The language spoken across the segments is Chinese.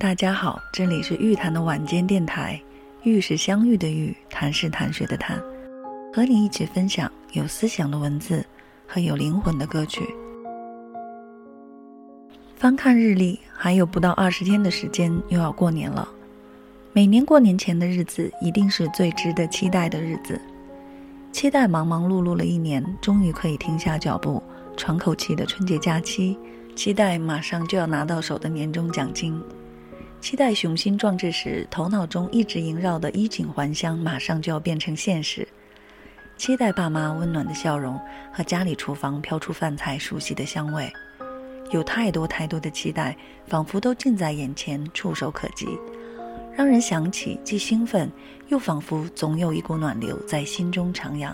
大家好，这里是玉谈的晚间电台，玉是相遇的玉，谈是谈学的谈，和你一起分享有思想的文字和有灵魂的歌曲。翻看日历，还有不到二十天的时间又要过年了。每年过年前的日子，一定是最值得期待的日子，期待忙忙碌碌了一年，终于可以停下脚步，喘口气的春节假期，期待马上就要拿到手的年终奖金。期待雄心壮志时，头脑中一直萦绕的衣锦还乡马上就要变成现实；期待爸妈温暖的笑容和家里厨房飘出饭菜熟悉的香味。有太多太多的期待，仿佛都近在眼前，触手可及，让人想起既兴奋，又仿佛总有一股暖流在心中徜徉。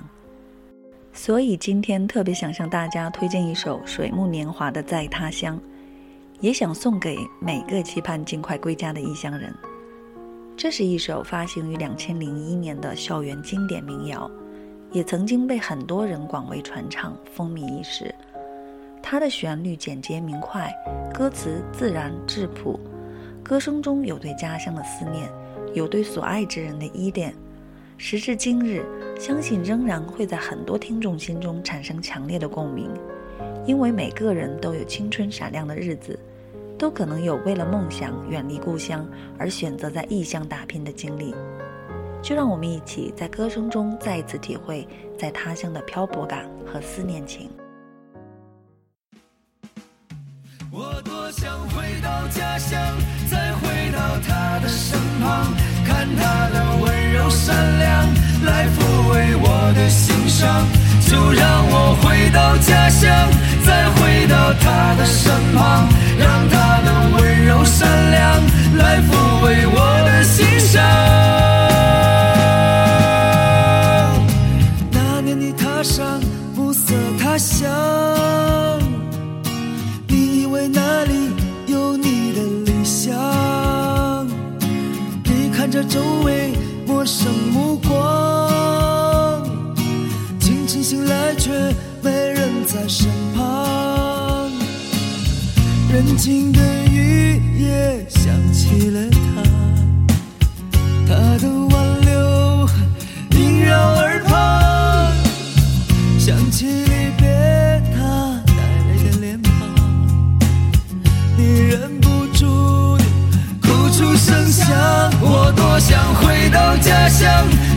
所以今天特别想向大家推荐一首水木年华的《在他乡》。也想送给每个期盼尽快归家的异乡人。这是一首发行于两千零一年的校园经典民谣，也曾经被很多人广为传唱，风靡一时。它的旋律简洁明快，歌词自然质朴，歌声中有对家乡的思念，有对所爱之人的依恋。时至今日，相信仍然会在很多听众心中产生强烈的共鸣，因为每个人都有青春闪亮的日子。都可能有为了梦想远离故乡而选择在异乡打拼的经历，就让我们一起在歌声中再一次体会在他乡的漂泊感和思念情。我多想回到家乡，再回到他的身旁，看他的温柔善良，来抚慰我的心伤。就让我回到家乡，再回到他的身旁，让他的温柔善良来抚慰我的心伤。那年你踏上暮色他乡，你以为那里有你的理想，你看着周围陌生目光。清晨醒来却没人在身旁，人静的雨夜想起了他，他的挽留萦绕耳旁，想起离别他带泪的脸庞，你忍不住的哭出声响。我多想回到家乡，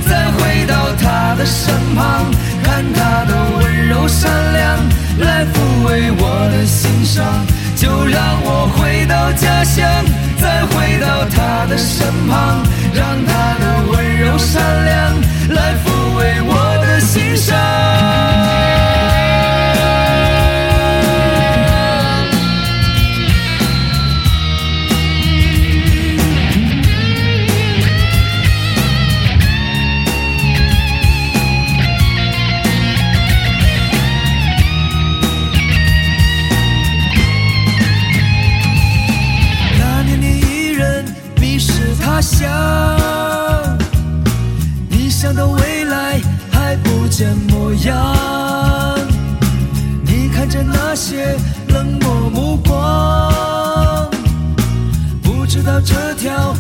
再回到他的身旁。看他的温柔善良，来抚慰我的心伤。就让我回到家乡，再回到他的身旁，让他的温柔善良想你想的未来还不见模样。你看着那些冷漠目光不知道这条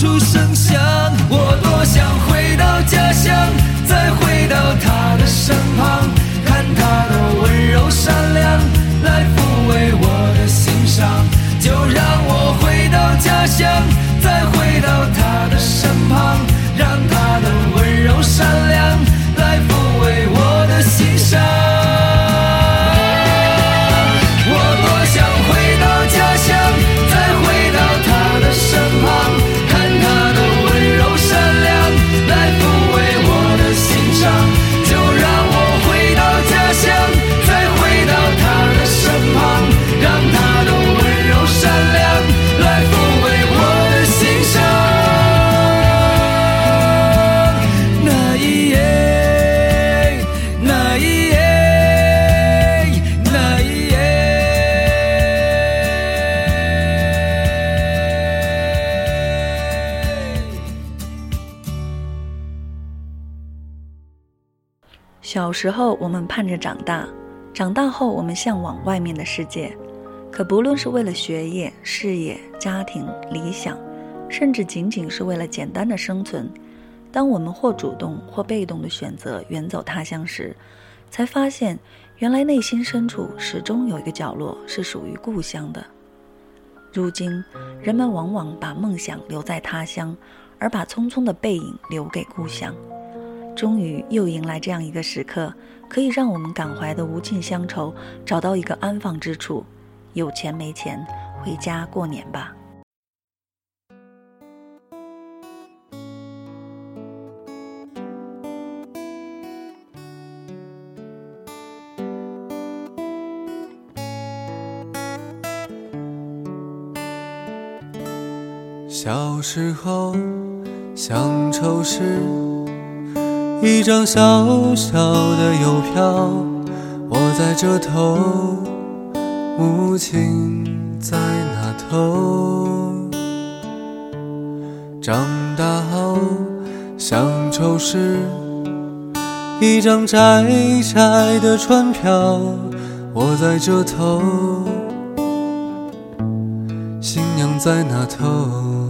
出声响，我多想回到家乡，再回到他的身旁，看他的温柔善良，来抚慰我的心伤，就让我回到家乡，再回到他的身旁，让他的温柔善良。小时候，我们盼着长大；长大后，我们向往外面的世界。可不论是为了学业、事业、家庭、理想，甚至仅仅是为了简单的生存，当我们或主动或被动的选择远走他乡时，才发现，原来内心深处始终有一个角落是属于故乡的。如今，人们往往把梦想留在他乡，而把匆匆的背影留给故乡。终于又迎来这样一个时刻，可以让我们感怀的无尽乡愁找到一个安放之处。有钱没钱，回家过年吧。小时候，乡愁是。一张小小的邮票，我在这头，母亲在那头。长大后，乡愁是一张窄窄的船票，我在这头，新娘在那头。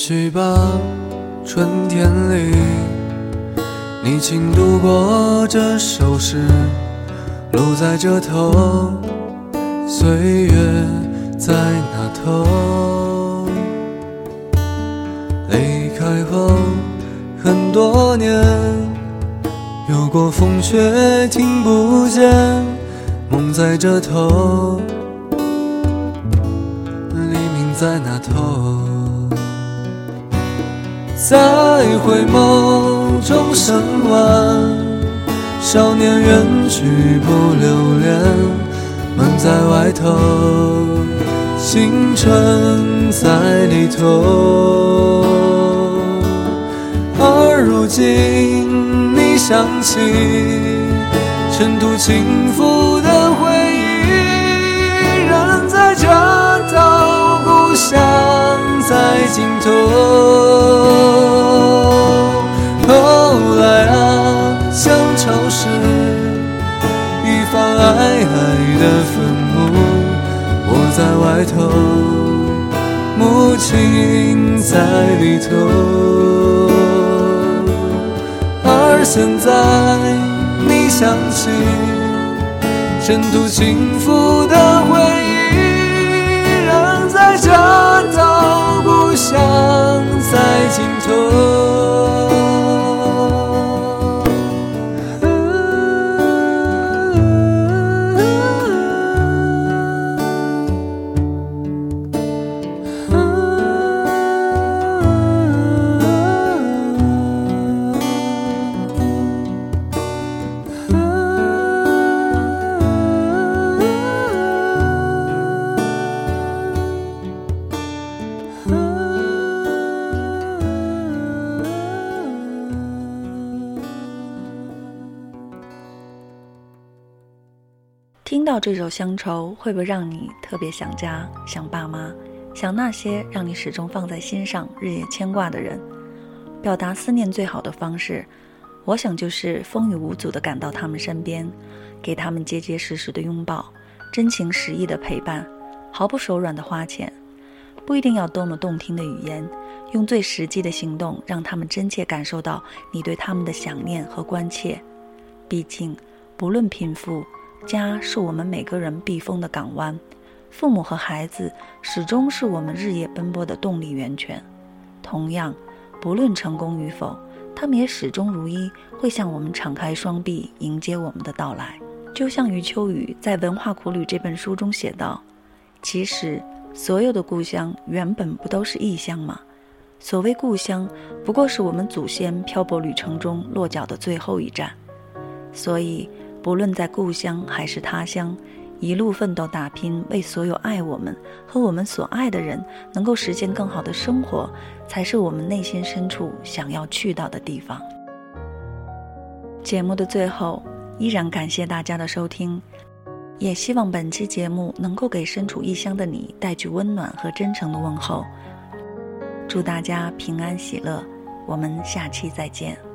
许吧，春天里，你轻度过这首诗，路在这头，岁月在那头。离开后很多年，有过风却听不见，梦在这头，黎明在那头。在回眸中升完，少年远去不留恋，门在外头，青春在里头。而如今你想起尘土倾覆的回忆，人在这道，故乡在尽头。在外头，母亲在里头。而现在，你想起征途幸福的回忆，这首《乡愁》，会不会让你特别想家、想爸妈、想那些让你始终放在心上、日夜牵挂的人？表达思念最好的方式，我想就是风雨无阻地赶到他们身边，给他们结结实实的拥抱，真情实意的陪伴，毫不手软的花钱。不一定要多么动听的语言，用最实际的行动，让他们真切感受到你对他们的想念和关切。毕竟，不论贫富。家是我们每个人避风的港湾，父母和孩子始终是我们日夜奔波的动力源泉。同样，不论成功与否，他们也始终如一，会向我们敞开双臂，迎接我们的到来。就像余秋雨在《文化苦旅》这本书中写道：“其实，所有的故乡原本不都是异乡吗？所谓故乡，不过是我们祖先漂泊旅程中落脚的最后一站。所以，不论在故乡还是他乡。”一路奋斗打拼，为所有爱我们和我们所爱的人能够实现更好的生活，才是我们内心深处想要去到的地方。节目的最后，依然感谢大家的收听，也希望本期节目能够给身处异乡的你带去温暖和真诚的问候。祝大家平安喜乐，我们下期再见。